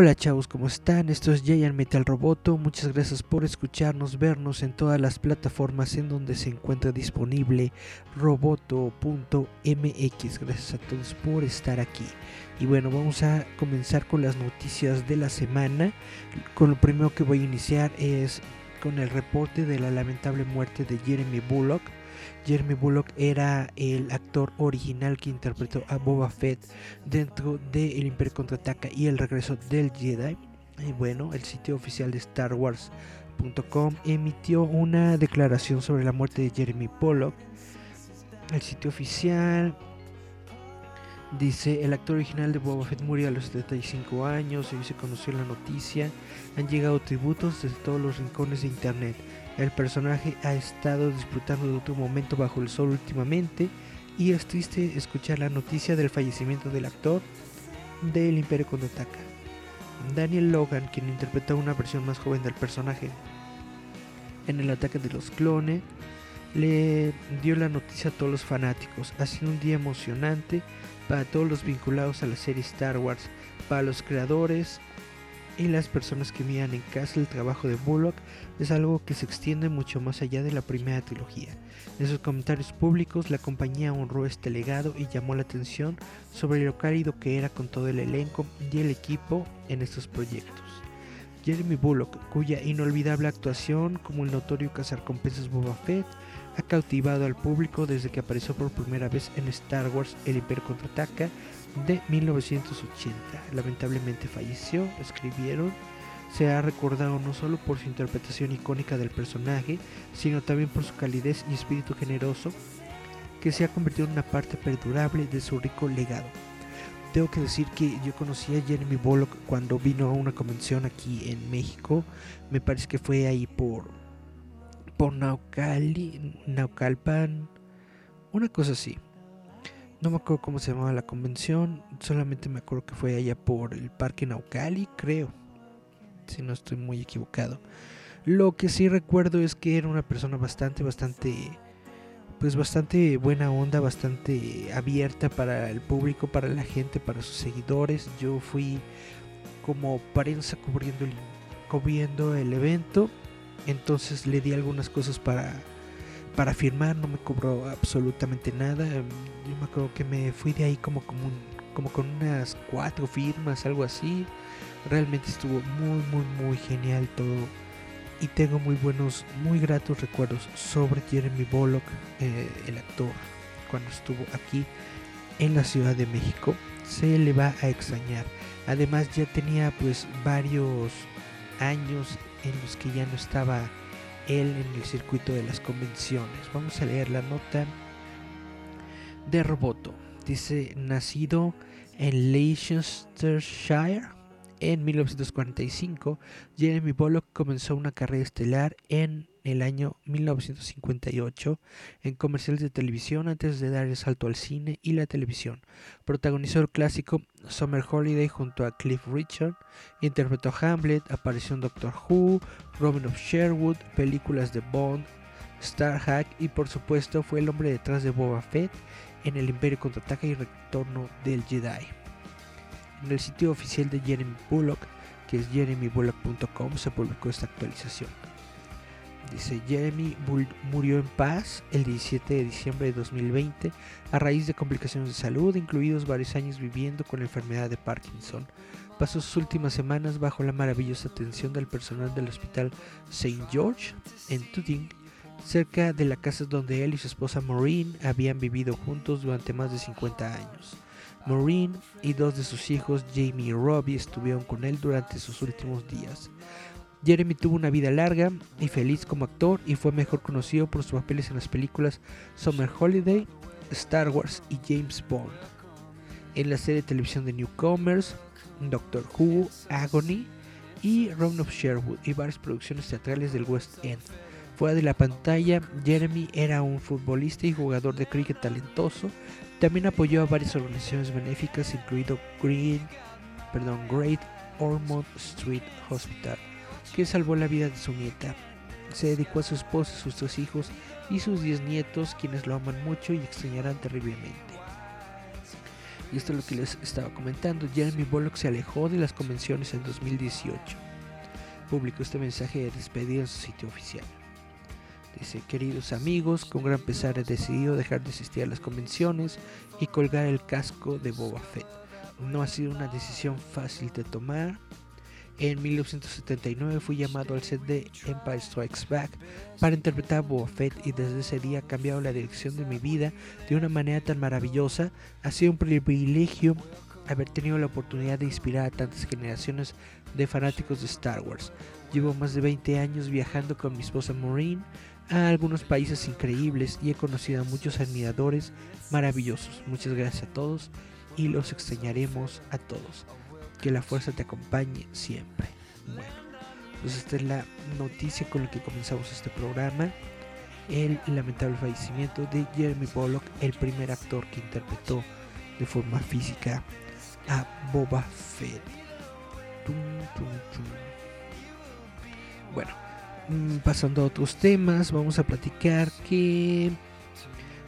Hola chavos, ¿cómo están? Esto es Giant Metal Roboto. Muchas gracias por escucharnos, vernos en todas las plataformas en donde se encuentra disponible roboto.mx. Gracias a todos por estar aquí. Y bueno, vamos a comenzar con las noticias de la semana. Con lo primero que voy a iniciar es con el reporte de la lamentable muerte de Jeremy Bullock Jeremy Bullock era el actor original que interpretó a Boba Fett dentro de El Imperio Contraataca y El Regreso del Jedi. Y bueno, el sitio oficial de Star Wars.com emitió una declaración sobre la muerte de Jeremy Bullock. El sitio oficial Dice, el actor original de Boba Fett murió a los 75 años, hoy se conoció la noticia, han llegado tributos desde todos los rincones de internet. El personaje ha estado disfrutando de otro momento bajo el sol últimamente y es triste escuchar la noticia del fallecimiento del actor del Imperio contraataca. Daniel Logan, quien interpretó una versión más joven del personaje en el ataque de los clones, le dio la noticia a todos los fanáticos. Ha sido un día emocionante para todos los vinculados a la serie Star Wars, para los creadores y las personas que miran en casa el trabajo de Bullock es algo que se extiende mucho más allá de la primera trilogía. En sus comentarios públicos, la compañía honró este legado y llamó la atención sobre lo cálido que era con todo el elenco y el equipo en estos proyectos. Jeremy Bullock, cuya inolvidable actuación como el notorio cazarcompensas Boba Fett ha cautivado al público desde que apareció por primera vez en Star Wars El Imperio Contraataca de 1980. Lamentablemente falleció, escribieron. Se ha recordado no solo por su interpretación icónica del personaje, sino también por su calidez y espíritu generoso, que se ha convertido en una parte perdurable de su rico legado. Tengo que decir que yo conocí a Jeremy Bullock cuando vino a una convención aquí en México. Me parece que fue ahí por por Naucali, Naucalpan, una cosa así. No me acuerdo cómo se llamaba la convención, solamente me acuerdo que fue allá por el Parque Naucali, creo, si no estoy muy equivocado. Lo que sí recuerdo es que era una persona bastante, bastante, pues bastante buena onda, bastante abierta para el público, para la gente, para sus seguidores. Yo fui como prensa cubriendo el, cubriendo el evento, entonces le di algunas cosas para para firmar, no me cobró absolutamente nada. Yo me acuerdo que me fui de ahí como, como, como con unas cuatro firmas, algo así. Realmente estuvo muy, muy, muy genial todo. Y tengo muy buenos, muy gratos recuerdos sobre Jeremy Bullock, eh, el actor, cuando estuvo aquí en la Ciudad de México. Se le va a extrañar. Además ya tenía pues varios años en los que ya no estaba él en el circuito de las convenciones. Vamos a leer la nota de Roboto. Dice, nacido en Leicestershire en 1945, Jeremy Bullock comenzó una carrera estelar en el año 1958 en comerciales de televisión antes de dar el salto al cine y la televisión. Protagonizó el clásico Summer Holiday junto a Cliff Richard, interpretó Hamlet, apareció en Doctor Who, Robin of Sherwood, películas de Bond, Star Hack y por supuesto fue el hombre detrás de Boba Fett en El Imperio Contraataca y Retorno del Jedi. En el sitio oficial de Jeremy Bullock, que es jeremybullock.com, se publicó esta actualización. Dice, Jeremy murió en paz el 17 de diciembre de 2020 a raíz de complicaciones de salud, incluidos varios años viviendo con la enfermedad de Parkinson. Pasó sus últimas semanas bajo la maravillosa atención del personal del hospital St. George en Tooting, cerca de la casa donde él y su esposa Maureen habían vivido juntos durante más de 50 años. Maureen y dos de sus hijos, Jamie y Robbie, estuvieron con él durante sus últimos días. Jeremy tuvo una vida larga y feliz como actor y fue mejor conocido por sus papeles en las películas Summer Holiday, Star Wars y James Bond. En la serie de televisión de Newcomers, Doctor Who, Agony y Round of Sherwood y varias producciones teatrales del West End. Fuera de la pantalla, Jeremy era un futbolista y jugador de cricket talentoso. También apoyó a varias organizaciones benéficas, incluido Green, perdón, Great Ormond Street Hospital, que salvó la vida de su nieta. Se dedicó a su esposa, sus dos hijos y sus diez nietos, quienes lo aman mucho y extrañarán terriblemente. Y esto es lo que les estaba comentando. Jeremy Bullock se alejó de las convenciones en 2018. Publicó este mensaje de despedida en su sitio oficial. Dice, queridos amigos, con gran pesar he decidido dejar de asistir a las convenciones y colgar el casco de Boba Fett. No ha sido una decisión fácil de tomar, en 1979 fui llamado al set de Empire Strikes Back para interpretar a Boba Fett y desde ese día ha cambiado la dirección de mi vida de una manera tan maravillosa. Ha sido un privilegio haber tenido la oportunidad de inspirar a tantas generaciones de fanáticos de Star Wars. Llevo más de 20 años viajando con mi esposa Maureen a algunos países increíbles y he conocido a muchos admiradores maravillosos. Muchas gracias a todos y los extrañaremos a todos que la fuerza te acompañe siempre. Bueno, pues esta es la noticia con la que comenzamos este programa. El lamentable fallecimiento de Jeremy Bullock, el primer actor que interpretó de forma física a Boba Fett. Bueno, mm, pasando a otros temas, vamos a platicar que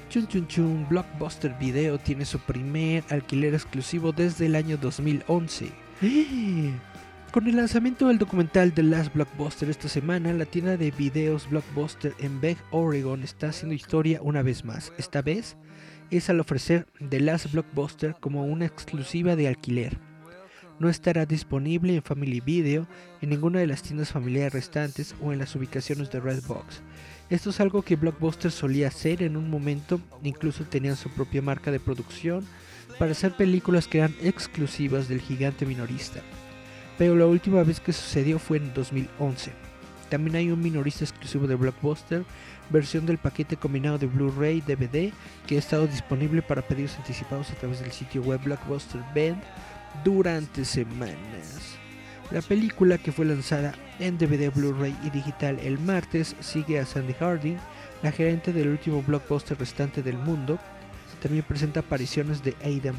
Chun Chun Chun Blockbuster Video tiene su primer alquiler exclusivo desde el año 2011. Con el lanzamiento del documental The Last Blockbuster esta semana, la tienda de videos Blockbuster en Bend, Oregon está haciendo historia una vez más. Esta vez es al ofrecer The Last Blockbuster como una exclusiva de alquiler. No estará disponible en Family Video, en ninguna de las tiendas familiares restantes o en las ubicaciones de Redbox. Esto es algo que Blockbuster solía hacer en un momento, incluso tenían su propia marca de producción para hacer películas que eran exclusivas del gigante minorista. Pero la última vez que sucedió fue en 2011. También hay un minorista exclusivo de Blockbuster, versión del paquete combinado de Blu-ray DVD que ha estado disponible para pedidos anticipados a través del sitio web Blockbuster Band durante semanas. La película que fue lanzada en DVD, Blu-ray y digital el martes sigue a Sandy Harding, la gerente del último blockbuster restante del mundo. También presenta apariciones de Aidan,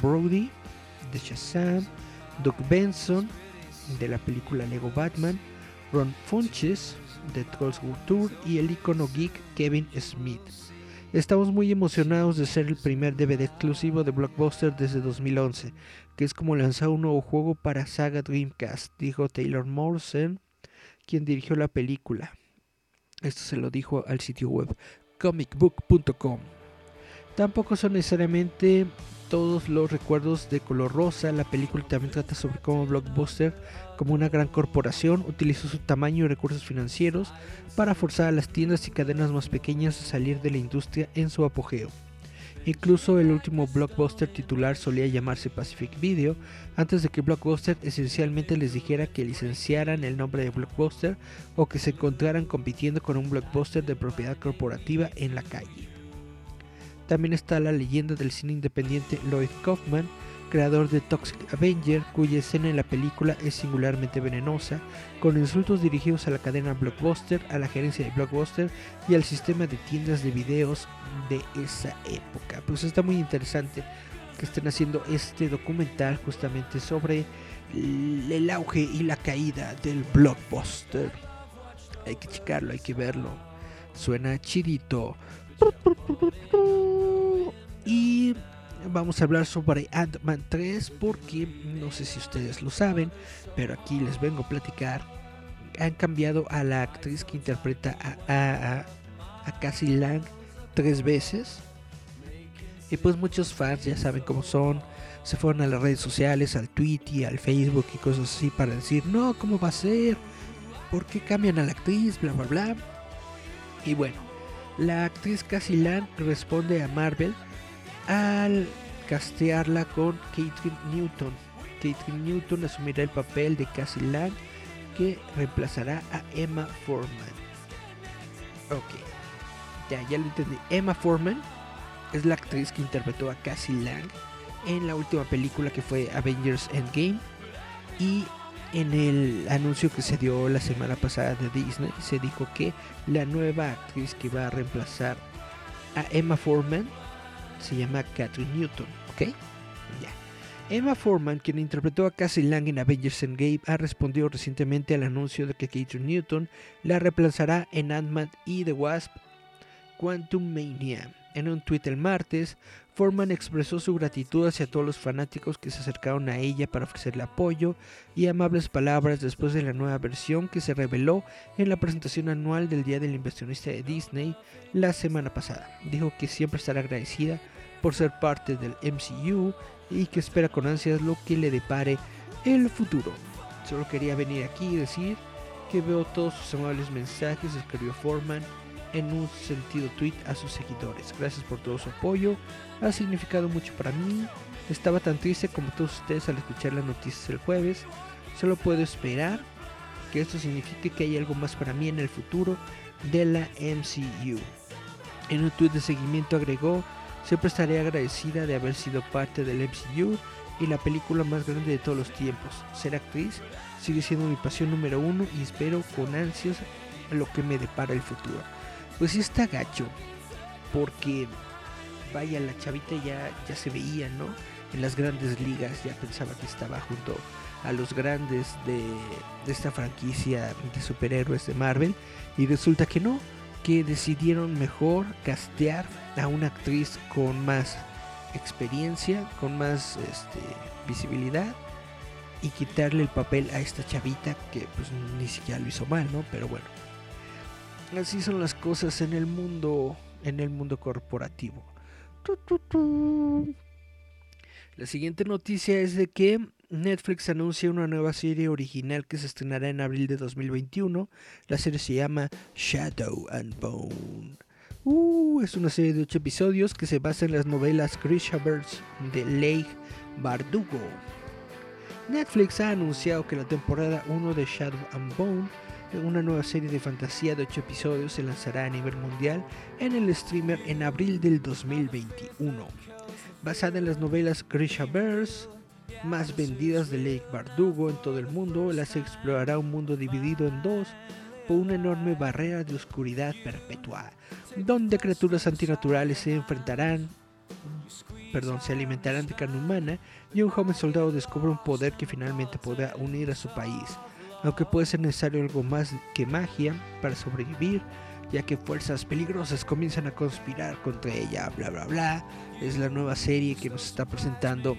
Brody, de Shazam, Doug Benson, de la película Lego Batman, Ron Funches, de Trolls Tour y el icono geek Kevin Smith. Estamos muy emocionados de ser el primer DVD exclusivo de Blockbuster desde 2011, que es como lanzar un nuevo juego para Saga Dreamcast, dijo Taylor Morrison, quien dirigió la película. Esto se lo dijo al sitio web comicbook.com. Tampoco son necesariamente todos los recuerdos de color rosa. La película también trata sobre cómo Blockbuster, como una gran corporación, utilizó su tamaño y recursos financieros para forzar a las tiendas y cadenas más pequeñas a salir de la industria en su apogeo. Incluso el último blockbuster titular solía llamarse Pacific Video, antes de que Blockbuster esencialmente les dijera que licenciaran el nombre de Blockbuster o que se encontraran compitiendo con un blockbuster de propiedad corporativa en la calle. También está la leyenda del cine independiente Lloyd Kaufman, creador de Toxic Avenger, cuya escena en la película es singularmente venenosa, con insultos dirigidos a la cadena Blockbuster, a la gerencia de Blockbuster y al sistema de tiendas de videos de esa época. Pues está muy interesante que estén haciendo este documental justamente sobre el auge y la caída del Blockbuster. Hay que checarlo, hay que verlo. Suena chidito. Y vamos a hablar sobre Ant-Man 3 porque no sé si ustedes lo saben, pero aquí les vengo a platicar. Han cambiado a la actriz que interpreta a, a, Cassie Lang tres veces. Y pues muchos fans ya saben cómo son. Se fueron a las redes sociales, al Twitter, al Facebook y cosas así para decir, no, ¿cómo va a ser? ¿Por qué cambian a la actriz? Bla, bla, bla. Y bueno, la actriz Cassie Lang responde a Marvel al castearla con Catherine Newton. Catherine Newton asumirá el papel de Cassie Lang, que reemplazará a Emma Foreman. Ok, ya, ya lo entendí. Emma Foreman es la actriz que interpretó a Cassie Lang en la última película que fue Avengers Endgame. Y en el anuncio que se dio la semana pasada de Disney se dijo que la nueva actriz que va a reemplazar a Emma Foreman se llama Catherine Newton, ¿ok? Ya. Emma Foreman, quien interpretó a Cassie Lang en Avengers Endgame, ha respondido recientemente al anuncio de que Catherine Newton la reemplazará en Ant-Man y The Wasp Quantum Mania. En un tuit el martes, Foreman expresó su gratitud hacia todos los fanáticos que se acercaron a ella para ofrecerle apoyo y amables palabras después de la nueva versión que se reveló en la presentación anual del Día del Inversionista de Disney la semana pasada. Dijo que siempre estará agradecida por ser parte del MCU y que espera con ansias lo que le depare el futuro. Solo quería venir aquí y decir que veo todos sus amables mensajes, escribió Foreman en un sentido tweet a sus seguidores. Gracias por todo su apoyo, ha significado mucho para mí. Estaba tan triste como todos ustedes al escuchar las noticias el jueves. Solo puedo esperar que esto signifique que hay algo más para mí en el futuro de la MCU. En un tweet de seguimiento agregó, siempre estaré agradecida de haber sido parte del MCU y la película más grande de todos los tiempos. Ser actriz sigue siendo mi pasión número uno y espero con ansias lo que me depara el futuro pues sí está gacho. Porque, vaya, la chavita ya, ya se veía, ¿no? En las grandes ligas ya pensaba que estaba junto a los grandes de, de esta franquicia de superhéroes de Marvel. Y resulta que no, que decidieron mejor castear a una actriz con más experiencia, con más este, visibilidad y quitarle el papel a esta chavita que pues ni siquiera lo hizo mal, ¿no? Pero bueno, Así son las cosas en el mundo, en el mundo corporativo. La siguiente noticia es de que Netflix anuncia una nueva serie original que se estrenará en abril de 2021. La serie se llama Shadow and Bone. Uh, es una serie de 8 episodios que se basa en las novelas Grishaverse de Leigh Bardugo. Netflix ha anunciado que la temporada 1 de Shadow and Bone una nueva serie de fantasía de 8 episodios se lanzará a nivel mundial en el streamer en abril del 2021. Basada en las novelas Grisha Bears, más vendidas de Lake Bardugo en todo el mundo, la se explorará un mundo dividido en dos por una enorme barrera de oscuridad perpetua, donde criaturas antinaturales se enfrentarán, perdón, se alimentarán de carne humana y un joven soldado descubre un poder que finalmente podrá unir a su país aunque puede ser necesario algo más que magia para sobrevivir, ya que fuerzas peligrosas comienzan a conspirar contra ella, bla bla bla. Es la nueva serie que nos está presentando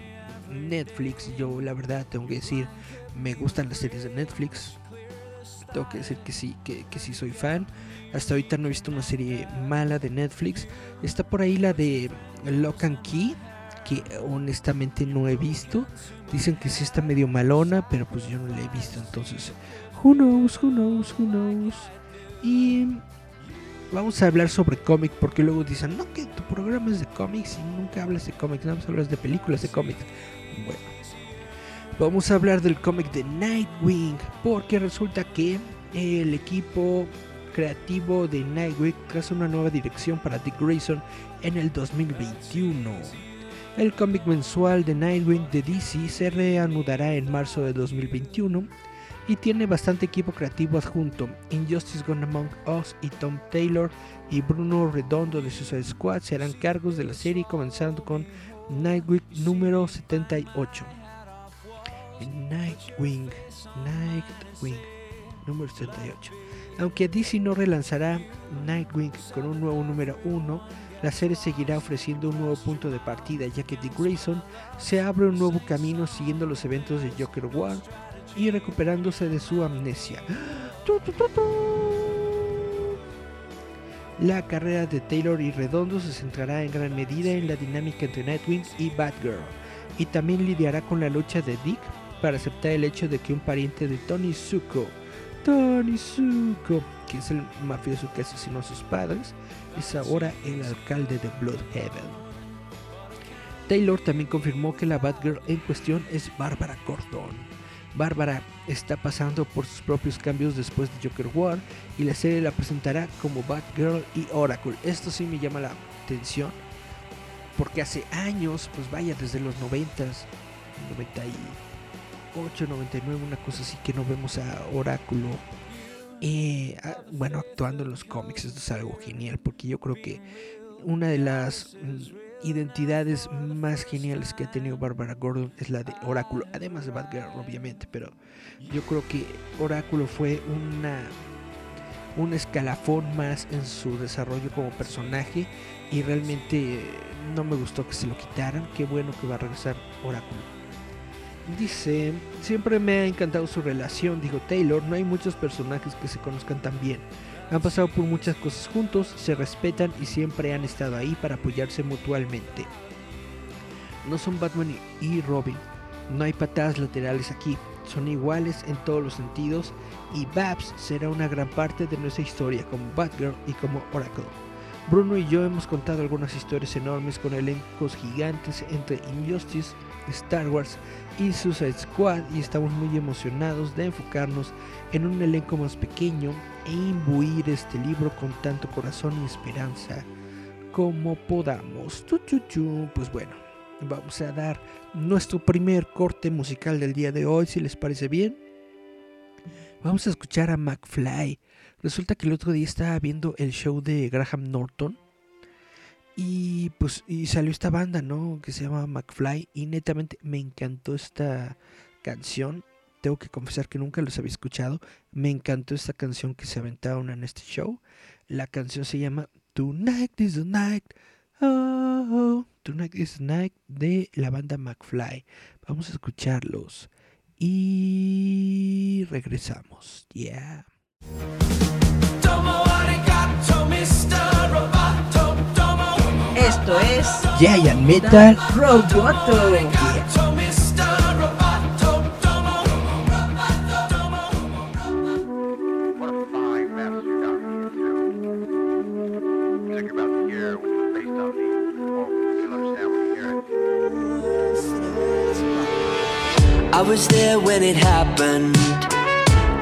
Netflix. Yo la verdad tengo que decir, me gustan las series de Netflix. Tengo que decir que sí, que, sí soy fan. Hasta ahorita no he visto una serie mala de Netflix. Está por ahí la de Lock and Key, que honestamente no he visto. Dicen que sí está medio malona, pero pues yo no la he visto. Entonces, who knows, who knows, who knows. Y vamos a hablar sobre cómic porque luego dicen, no, que tu programa es de cómics y nunca hablas de cómics, nada más hablas de películas de cómics. Bueno, vamos a hablar del cómic de Nightwing porque resulta que el equipo creativo de Nightwing traza una nueva dirección para Dick Grayson en el 2021. El cómic mensual de Nightwing de DC se reanudará en marzo de 2021 y tiene bastante equipo creativo adjunto. Injustice Gone Among Us y Tom Taylor y Bruno Redondo de Suicide Squad serán cargos de la serie comenzando con Nightwing número 78. Nightwing, Nightwing número 78. Aunque DC no relanzará Nightwing con un nuevo número 1, la serie seguirá ofreciendo un nuevo punto de partida, ya que Dick Grayson se abre un nuevo camino siguiendo los eventos de Joker War y recuperándose de su amnesia. La carrera de Taylor y Redondo se centrará en gran medida en la dinámica entre Nightwing y Batgirl, y también lidiará con la lucha de Dick para aceptar el hecho de que un pariente de Tony Zuko, Tony Zuko, que es el mafioso que asesinó a sus padres, es ahora el alcalde de Bloodhaven. Taylor también confirmó que la Batgirl en cuestión es Bárbara Gordon. Bárbara está pasando por sus propios cambios después de Joker War y la serie la presentará como Batgirl y Oracle. Esto sí me llama la atención porque hace años, pues vaya, desde los 90, 98, 99, una cosa así que no vemos a Oráculo. Eh, bueno, actuando en los cómics, esto es algo genial porque yo creo que una de las mm, identidades más geniales que ha tenido Barbara Gordon es la de Oráculo, además de Batgirl obviamente, pero yo creo que Oráculo fue una un escalafón más en su desarrollo como personaje y realmente no me gustó que se lo quitaran, qué bueno que va a regresar Oráculo. Dice, siempre me ha encantado su relación, dijo Taylor, no hay muchos personajes que se conozcan tan bien. Han pasado por muchas cosas juntos, se respetan y siempre han estado ahí para apoyarse mutuamente. No son Batman y Robin, no hay patadas laterales aquí, son iguales en todos los sentidos y Babs será una gran parte de nuestra historia como Batgirl y como Oracle. Bruno y yo hemos contado algunas historias enormes con elencos gigantes entre Injustice, Star Wars y Suicide Squad y estamos muy emocionados de enfocarnos en un elenco más pequeño e imbuir este libro con tanto corazón y esperanza como podamos. Pues bueno, vamos a dar nuestro primer corte musical del día de hoy, si les parece bien. Vamos a escuchar a McFly. Resulta que el otro día estaba viendo el show de Graham Norton y pues y salió esta banda, ¿no? Que se llama McFly y netamente me encantó esta canción tengo que confesar que nunca los había escuchado. Me encantó esta canción que se aventaron en este show. La canción se llama Tonight is the Night. Oh, Tonight is the Night de la banda McFly. Vamos a escucharlos. Y regresamos. Yeah. Esto es Giant Metal Roboto. I was there when it happened.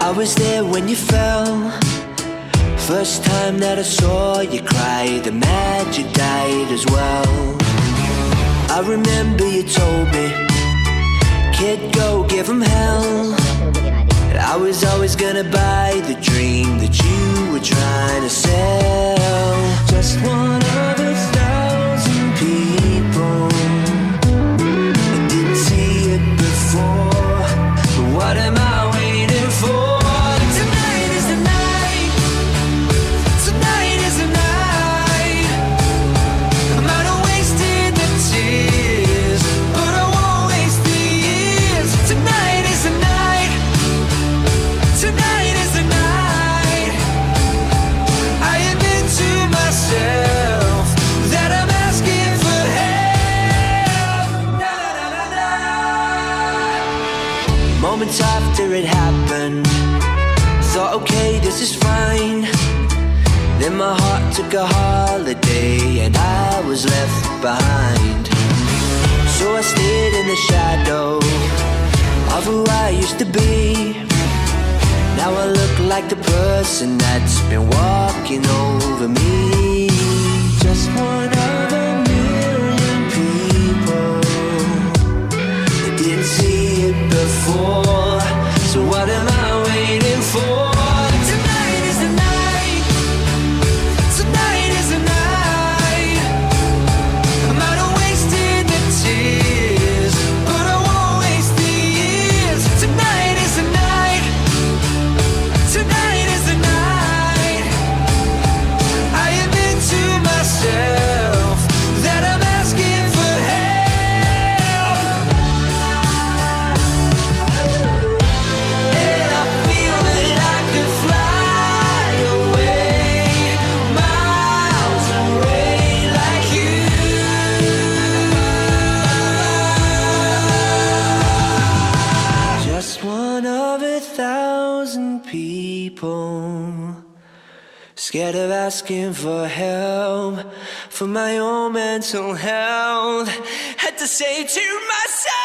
I was there when you fell. First time that I saw you cry, the magic died as well. I remember you told me, kid, go give him hell. I was always gonna buy the dream that you were trying to sell. Just one after it happened, thought, okay, this is fine. Then my heart took a holiday and I was left behind. So I stayed in the shadow of who I used to be. Now I look like the person that's been walking over me. Just one of a million people didn't see it before. So what am I waiting for? Thousand people. Scared of asking for help for my own mental health. Had to say to myself,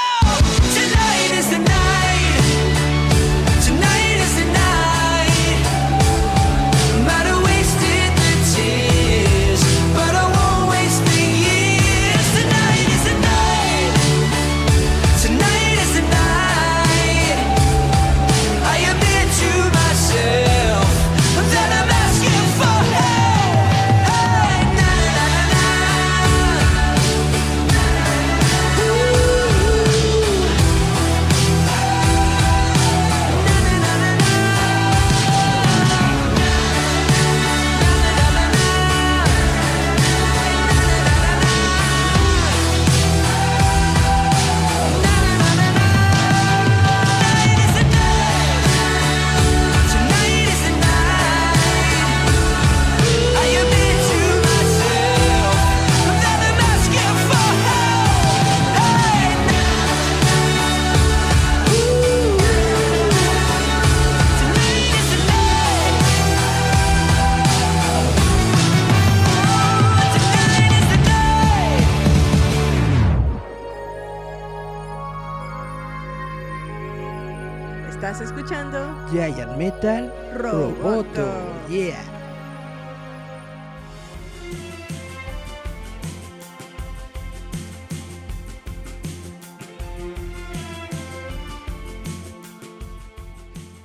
escuchando Giant Metal Roboto. Roboto. Yeah.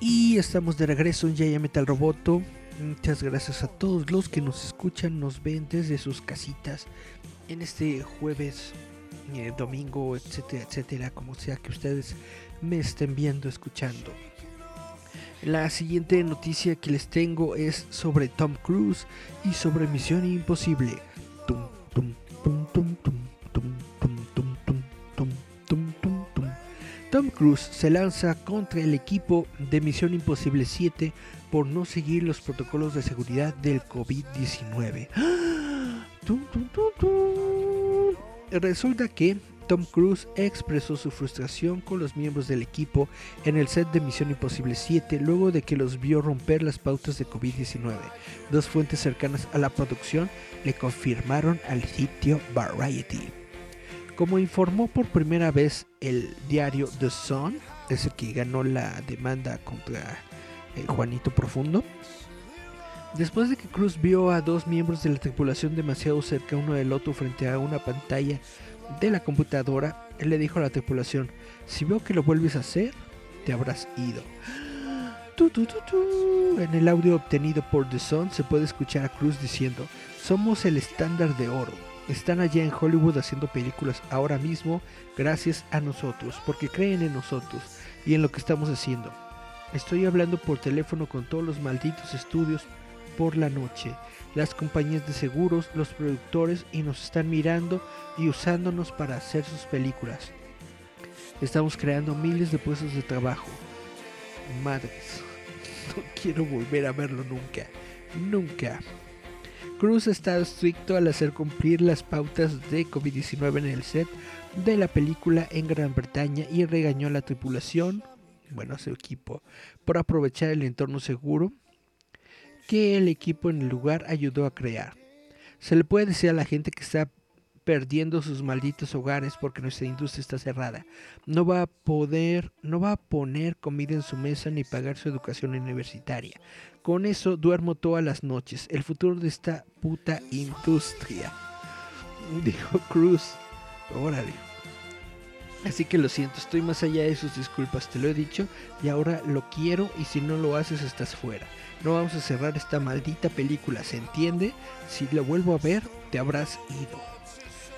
Y estamos de regreso en Giant Metal Roboto. Muchas gracias a todos los que nos escuchan, nos ven desde sus casitas en este jueves, eh, domingo, etcétera, etcétera, como sea que ustedes me estén viendo, escuchando. La siguiente noticia que les tengo es sobre Tom Cruise y sobre Misión Imposible. Tom Cruise se lanza contra el equipo de Misión Imposible 7 por no seguir los protocolos de seguridad del COVID-19. Resulta que Tom Cruise expresó su frustración con los miembros del equipo en el set de Misión Imposible 7 luego de que los vio romper las pautas de COVID-19. Dos fuentes cercanas a la producción le confirmaron al sitio Variety. Como informó por primera vez el diario The Sun, es el que ganó la demanda contra el Juanito Profundo, Después de que Cruz vio a dos miembros de la tripulación demasiado cerca uno del otro frente a una pantalla de la computadora, él le dijo a la tripulación, si veo que lo vuelves a hacer, te habrás ido. Tu. En el audio obtenido por The Sun se puede escuchar a Cruz diciendo, somos el estándar de oro. Están allá en Hollywood haciendo películas ahora mismo gracias a nosotros, porque creen en nosotros y en lo que estamos haciendo. Estoy hablando por teléfono con todos los malditos estudios por la noche, las compañías de seguros, los productores y nos están mirando y usándonos para hacer sus películas. Estamos creando miles de puestos de trabajo. Madres, no quiero volver a verlo nunca, nunca. Cruz ha estado estricto al hacer cumplir las pautas de COVID-19 en el set de la película en Gran Bretaña y regañó a la tripulación, bueno, a su equipo, por aprovechar el entorno seguro que el equipo en el lugar ayudó a crear. Se le puede decir a la gente que está perdiendo sus malditos hogares porque nuestra industria está cerrada. No va a poder, no va a poner comida en su mesa ni pagar su educación universitaria. Con eso duermo todas las noches. El futuro de esta puta industria. Dijo Cruz. Órale. Así que lo siento, estoy más allá de sus disculpas, te lo he dicho y ahora lo quiero y si no lo haces estás fuera. No vamos a cerrar esta maldita película, ¿se entiende? Si lo vuelvo a ver, te habrás ido.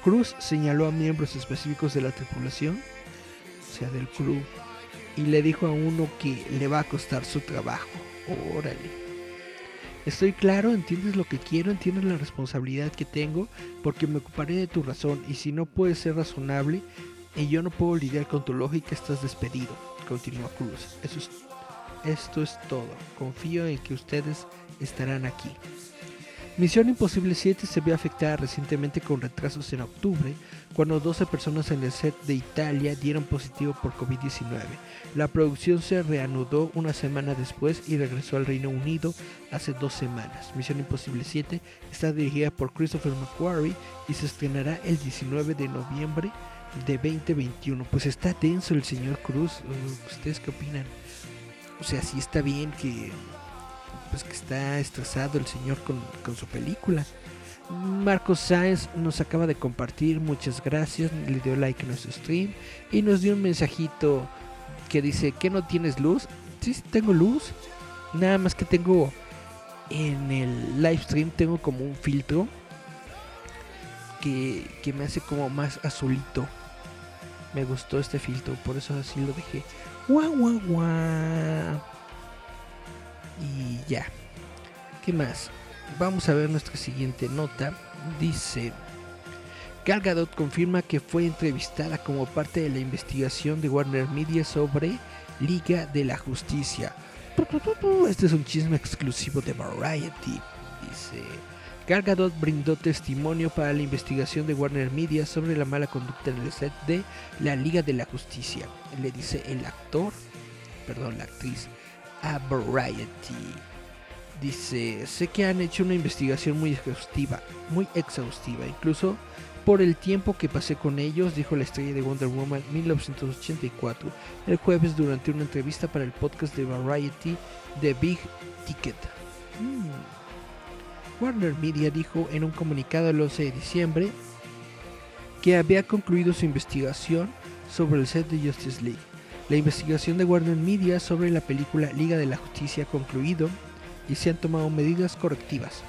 Cruz señaló a miembros específicos de la tripulación, o sea, del crew, y le dijo a uno que le va a costar su trabajo. Órale. Estoy claro, entiendes lo que quiero, entiendes la responsabilidad que tengo, porque me ocuparé de tu razón, y si no puedes ser razonable, y yo no puedo lidiar con tu lógica, estás despedido. Continúa Cruz. Eso es, esto es todo. Confío en que ustedes estarán aquí. Misión Imposible 7 se vio afectada recientemente con retrasos en octubre, cuando 12 personas en el set de Italia dieron positivo por COVID-19. La producción se reanudó una semana después y regresó al Reino Unido hace dos semanas. Misión Imposible 7 está dirigida por Christopher McQuarrie y se estrenará el 19 de noviembre de 2021. Pues está tenso el señor Cruz. ¿Ustedes qué opinan? O sea, sí está bien que pues que está estresado el señor con, con su película. Marcos Sáenz nos acaba de compartir, muchas gracias, le dio like a nuestro stream y nos dio un mensajito que dice que no tienes luz. Sí tengo luz, nada más que tengo en el live stream tengo como un filtro que, me hace como más azulito. Me gustó este filtro, por eso así lo dejé. Guau, guau, guau. Y ya. ¿Qué más? Vamos a ver nuestra siguiente nota. Dice, Gal Gadot confirma que fue entrevistada como parte de la investigación de Warner Media sobre Liga de la Justicia. Este es un chisme exclusivo de Variety. Dice, Gal Gadot brindó testimonio para la investigación de Warner Media sobre la mala conducta en el set de la Liga de la Justicia. Le dice el actor, perdón, la actriz, a Variety. Dice, sé que han hecho una investigación muy exhaustiva, muy exhaustiva. Incluso por el tiempo que pasé con ellos, dijo la estrella de Wonder Woman 1984 el jueves durante una entrevista para el podcast de Variety The Big Ticket. Mm. Warner Media dijo en un comunicado el 11 de diciembre que había concluido su investigación sobre el set de Justice League. La investigación de Warner Media sobre la película Liga de la Justicia ha concluido y se han tomado medidas correctivas.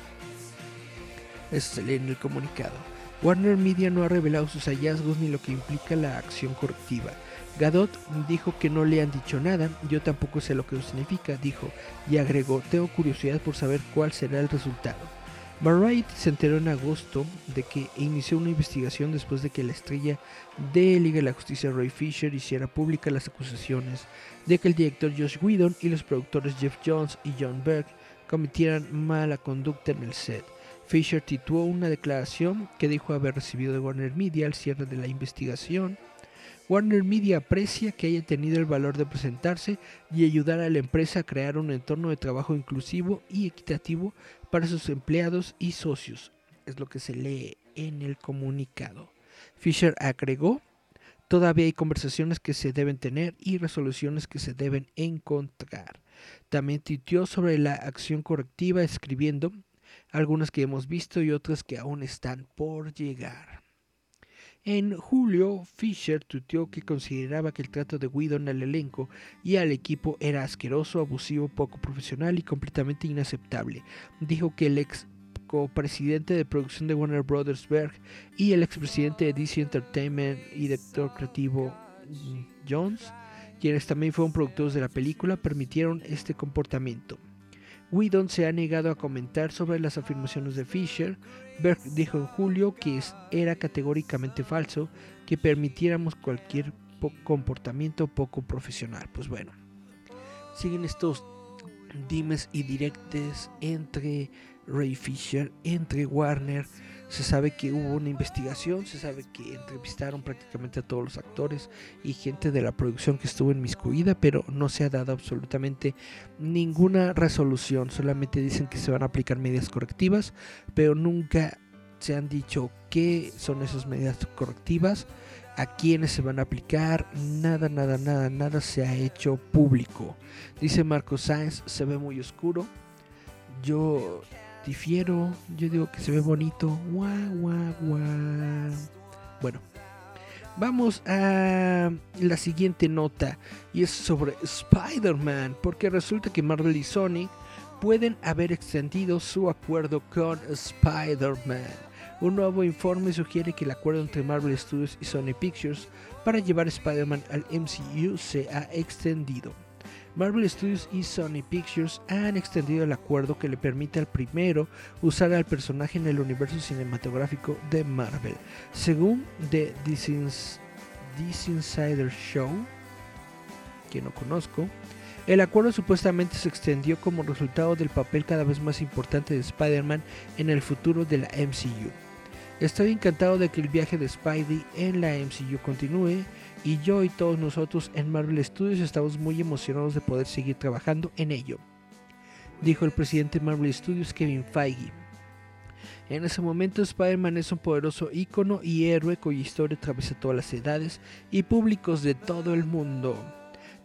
Eso se lee en el comunicado. Warner Media no ha revelado sus hallazgos ni lo que implica la acción correctiva. Gadot dijo que no le han dicho nada, yo tampoco sé lo que significa, dijo, y agregó, tengo curiosidad por saber cuál será el resultado. Variety se enteró en agosto de que inició una investigación después de que la estrella de Liga de la Justicia Roy Fisher hiciera públicas las acusaciones de que el director Josh Whedon y los productores Jeff Jones y John Berg cometieran mala conducta en el set. Fisher tituó una declaración que dijo haber recibido de Warner Media al cierre de la investigación. Warner Media aprecia que haya tenido el valor de presentarse y ayudar a la empresa a crear un entorno de trabajo inclusivo y equitativo para sus empleados y socios. Es lo que se lee en el comunicado. Fisher agregó, todavía hay conversaciones que se deben tener y resoluciones que se deben encontrar. También tuiteó sobre la acción correctiva escribiendo, algunas que hemos visto y otras que aún están por llegar. En julio, Fisher tuiteó que consideraba que el trato de Whedon al elenco y al equipo era asqueroso, abusivo, poco profesional y completamente inaceptable. Dijo que el ex copresidente de producción de Warner Brothers Berg y el expresidente de DC Entertainment y director creativo mm, Jones, quienes también fueron productores de la película, permitieron este comportamiento. Whedon se ha negado a comentar sobre las afirmaciones de Fisher. Berg dijo en julio que era categóricamente falso que permitiéramos cualquier comportamiento poco profesional. Pues bueno, siguen estos dimes y directes entre Ray Fisher, entre Warner, se sabe que hubo una investigación, se sabe que entrevistaron prácticamente a todos los actores y gente de la producción que estuvo inmiscuida, pero no se ha dado absolutamente ninguna resolución. Solamente dicen que se van a aplicar medidas correctivas, pero nunca se han dicho qué son esas medidas correctivas, a quiénes se van a aplicar, nada, nada, nada, nada se ha hecho público. Dice Marco Sáenz, se ve muy oscuro. Yo difiero, yo digo que se ve bonito. Bueno, vamos a la siguiente nota y es sobre Spider-Man, porque resulta que Marvel y Sony pueden haber extendido su acuerdo con Spider-Man. Un nuevo informe sugiere que el acuerdo entre Marvel Studios y Sony Pictures para llevar Spider-Man al MCU se ha extendido. Marvel Studios y Sony Pictures han extendido el acuerdo que le permite al primero usar al personaje en el universo cinematográfico de Marvel. Según The Insider Show, que no conozco, el acuerdo supuestamente se extendió como resultado del papel cada vez más importante de Spider-Man en el futuro de la MCU. Estoy encantado de que el viaje de Spidey en la MCU continúe y yo y todos nosotros en Marvel Studios estamos muy emocionados de poder seguir trabajando en ello, dijo el presidente de Marvel Studios Kevin Feige. En ese momento Spider-Man es un poderoso ícono y héroe cuya historia atraviesa todas las edades y públicos de todo el mundo.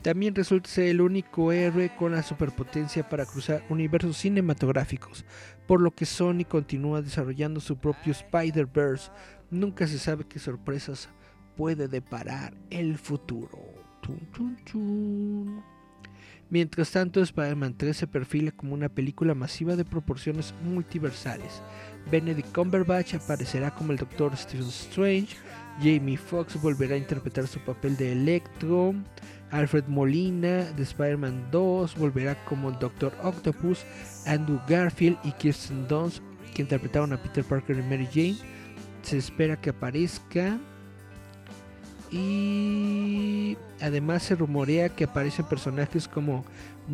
También resulta ser el único héroe con la superpotencia para cruzar universos cinematográficos, por lo que Sony continúa desarrollando su propio Spider-Verse. Nunca se sabe qué sorpresas puede deparar el futuro. Mientras tanto, Spider-Man 3 se perfila como una película masiva de proporciones multiversales. Benedict Cumberbatch aparecerá como el Doctor Stephen Strange, Jamie Foxx volverá a interpretar su papel de Electro, Alfred Molina de Spider-Man 2 volverá como el Doctor Octopus, Andrew Garfield y Kirsten Dunst, que interpretaron a Peter Parker y Mary Jane, se espera que aparezca y además se rumorea que aparecen personajes como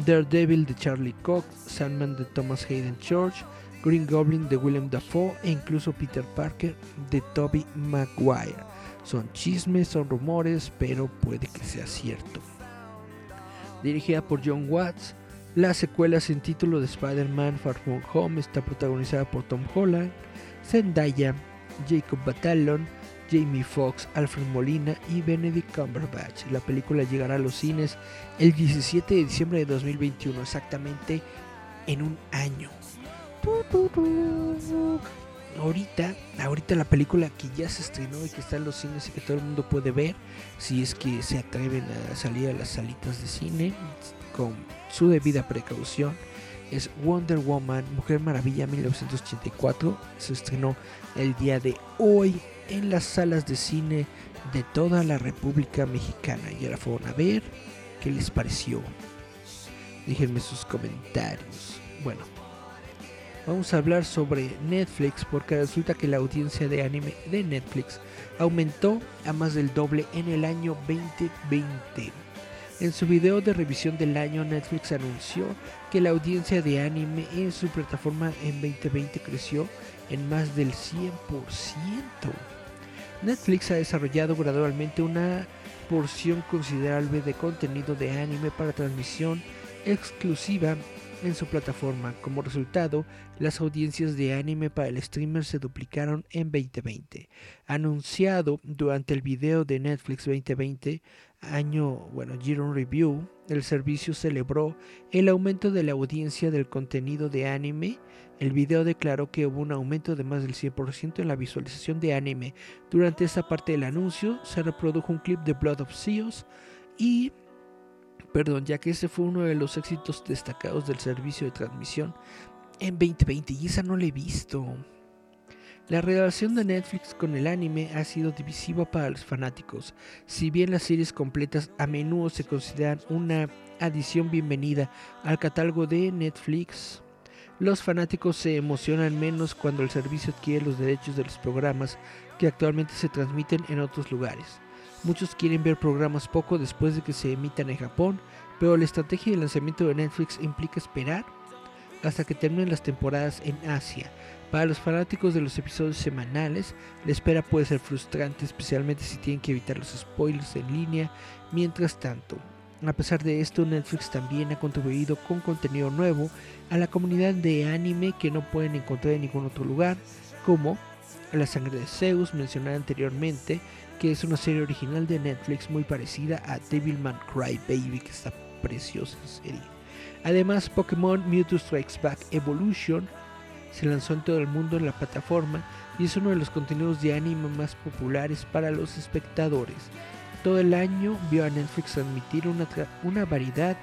Daredevil de Charlie Cox, Sandman de Thomas Hayden Church, Green Goblin de William Dafoe e incluso Peter Parker de Tobey Maguire. Son chismes, son rumores, pero puede que sea cierto. Dirigida por John Watts, la secuela sin título de Spider-Man Far From Home está protagonizada por Tom Holland, Zendaya, Jacob Batalon, Jamie Foxx, Alfred Molina y Benedict Cumberbatch. La película llegará a los cines el 17 de diciembre de 2021, exactamente en un año. Ahorita, ahorita la película que ya se estrenó y que está en los cines y que todo el mundo puede ver, si es que se atreven a salir a las salitas de cine con su debida precaución, es Wonder Woman, Mujer Maravilla 1984. Se estrenó el día de hoy en las salas de cine de toda la República Mexicana. Ya la fueron a ver. ¿Qué les pareció? Déjenme sus comentarios. Bueno, vamos a hablar sobre Netflix porque resulta que la audiencia de anime de Netflix aumentó a más del doble en el año 2020. En su video de revisión del año, Netflix anunció que la audiencia de anime en su plataforma en 2020 creció en más del 100%. Netflix ha desarrollado gradualmente una porción considerable de contenido de anime para transmisión exclusiva en su plataforma. Como resultado, las audiencias de anime para el streamer se duplicaron en 2020. Anunciado durante el video de Netflix 2020, año, bueno, Year Review, el servicio celebró el aumento de la audiencia del contenido de anime. El video declaró que hubo un aumento de más del 100% en la visualización de anime. Durante esta parte del anuncio se reprodujo un clip de Blood of Zeus y perdón, ya que ese fue uno de los éxitos destacados del servicio de transmisión en 2020 y esa no la he visto. La relación de Netflix con el anime ha sido divisiva para los fanáticos. Si bien las series completas a menudo se consideran una adición bienvenida al catálogo de Netflix, los fanáticos se emocionan menos cuando el servicio adquiere los derechos de los programas que actualmente se transmiten en otros lugares. Muchos quieren ver programas poco después de que se emitan en Japón, pero la estrategia de lanzamiento de Netflix implica esperar hasta que terminen las temporadas en Asia para los fanáticos de los episodios semanales, la espera puede ser frustrante, especialmente si tienen que evitar los spoilers en línea. Mientras tanto, a pesar de esto, Netflix también ha contribuido con contenido nuevo a la comunidad de anime que no pueden encontrar en ningún otro lugar, como La sangre de Zeus, mencionada anteriormente, que es una serie original de Netflix muy parecida a Devilman Cry Baby, que está preciosa serie. Además, Pokémon Mewtwo Strikes Back Evolution se lanzó en todo el mundo en la plataforma y es uno de los contenidos de anime más populares para los espectadores. Todo el año vio a Netflix admitir una, una variedad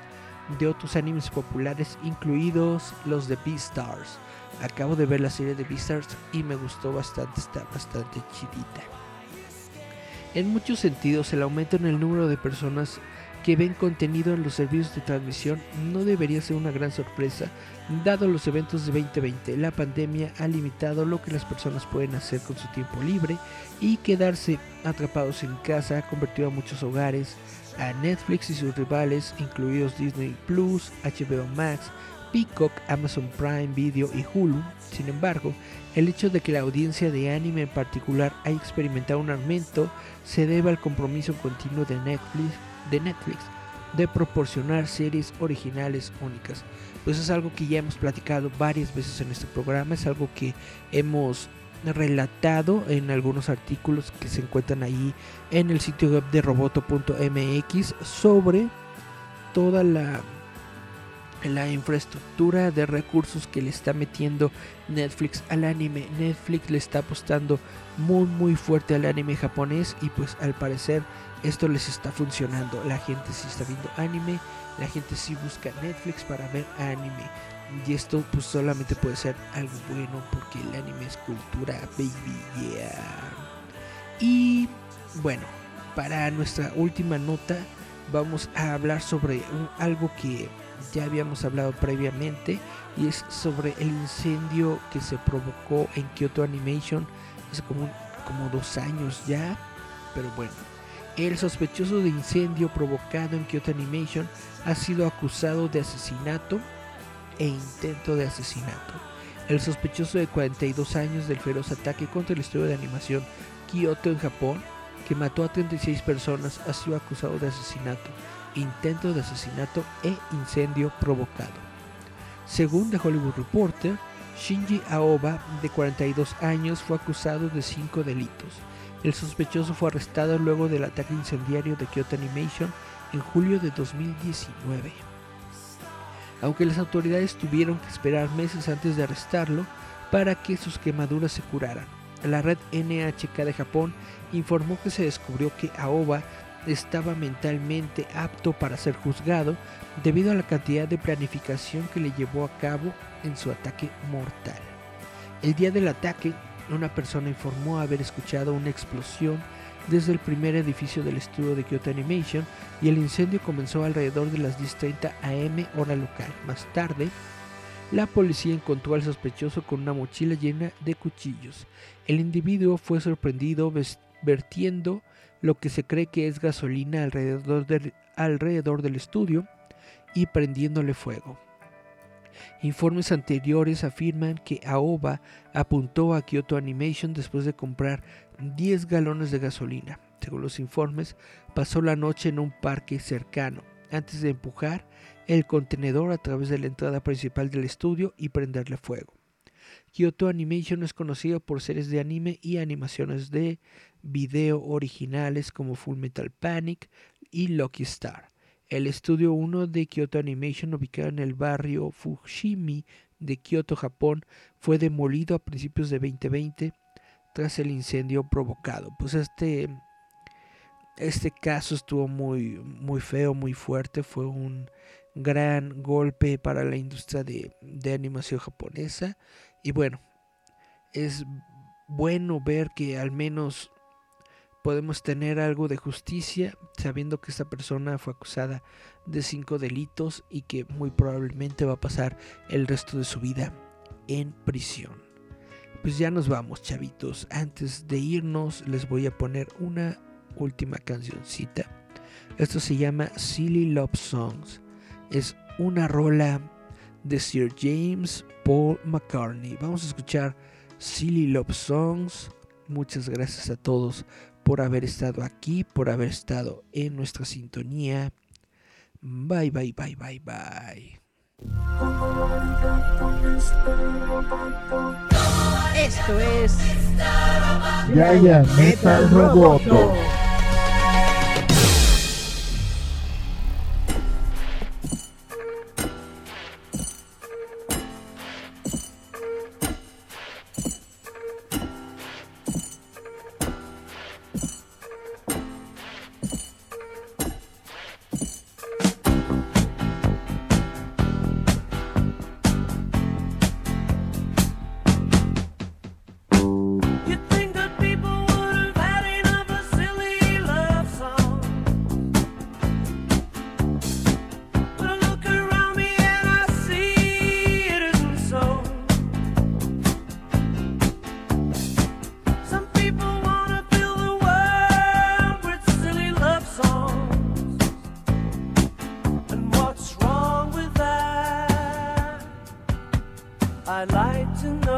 de otros animes populares, incluidos los de Beastars. Acabo de ver la serie de Beastars y me gustó bastante, está bastante chidita. En muchos sentidos, el aumento en el número de personas que ven contenido en los servicios de transmisión no debería ser una gran sorpresa, dado los eventos de 2020. La pandemia ha limitado lo que las personas pueden hacer con su tiempo libre y quedarse atrapados en casa ha convertido a muchos hogares, a Netflix y sus rivales, incluidos Disney Plus, HBO Max, Peacock, Amazon Prime Video y Hulu. Sin embargo, el hecho de que la audiencia de anime en particular haya experimentado un aumento se debe al compromiso continuo de Netflix de Netflix de proporcionar series originales únicas. Pues es algo que ya hemos platicado varias veces en este programa, es algo que hemos relatado en algunos artículos que se encuentran ahí en el sitio web de roboto.mx sobre toda la la infraestructura de recursos que le está metiendo Netflix al anime. Netflix le está apostando muy muy fuerte al anime japonés y pues al parecer esto les está funcionando. La gente sí está viendo anime, la gente sí busca Netflix para ver anime. Y esto pues solamente puede ser algo bueno porque el anime es cultura, baby, yeah. Y bueno, para nuestra última nota vamos a hablar sobre algo que ya habíamos hablado previamente y es sobre el incendio que se provocó en Kyoto Animation hace como, como dos años ya, pero bueno el sospechoso de incendio provocado en Kyoto Animation ha sido acusado de asesinato e intento de asesinato. El sospechoso de 42 años del feroz ataque contra el estudio de animación Kyoto en Japón, que mató a 36 personas, ha sido acusado de asesinato, intento de asesinato e incendio provocado. Según The Hollywood Reporter, Shinji Aoba, de 42 años, fue acusado de cinco delitos. El sospechoso fue arrestado luego del ataque incendiario de Kyoto Animation en julio de 2019. Aunque las autoridades tuvieron que esperar meses antes de arrestarlo para que sus quemaduras se curaran. La red NHK de Japón informó que se descubrió que Aoba estaba mentalmente apto para ser juzgado debido a la cantidad de planificación que le llevó a cabo en su ataque mortal. El día del ataque, una persona informó haber escuchado una explosión desde el primer edificio del estudio de Kyoto Animation y el incendio comenzó alrededor de las 10.30 am hora local. Más tarde, la policía encontró al sospechoso con una mochila llena de cuchillos. El individuo fue sorprendido vertiendo lo que se cree que es gasolina alrededor del, alrededor del estudio y prendiéndole fuego. Informes anteriores afirman que Aoba apuntó a Kyoto Animation después de comprar 10 galones de gasolina. Según los informes, pasó la noche en un parque cercano, antes de empujar el contenedor a través de la entrada principal del estudio y prenderle fuego. Kyoto Animation es conocido por series de anime y animaciones de video originales como Full Metal Panic y Lucky Star. El estudio 1 de Kyoto Animation, ubicado en el barrio Fushimi de Kyoto, Japón, fue demolido a principios de 2020 tras el incendio provocado. Pues este, este caso estuvo muy, muy feo, muy fuerte, fue un gran golpe para la industria de, de animación japonesa. Y bueno, es bueno ver que al menos podemos tener algo de justicia sabiendo que esta persona fue acusada de cinco delitos y que muy probablemente va a pasar el resto de su vida en prisión. Pues ya nos vamos, chavitos. Antes de irnos, les voy a poner una última cancioncita. Esto se llama Silly Love Songs. Es una rola de Sir James Paul McCartney. Vamos a escuchar Silly Love Songs. Muchas gracias a todos por haber estado aquí, por haber estado en nuestra sintonía. Bye, bye, bye, bye, bye. Esto es Yaya Metal Roboto. I'd like to know.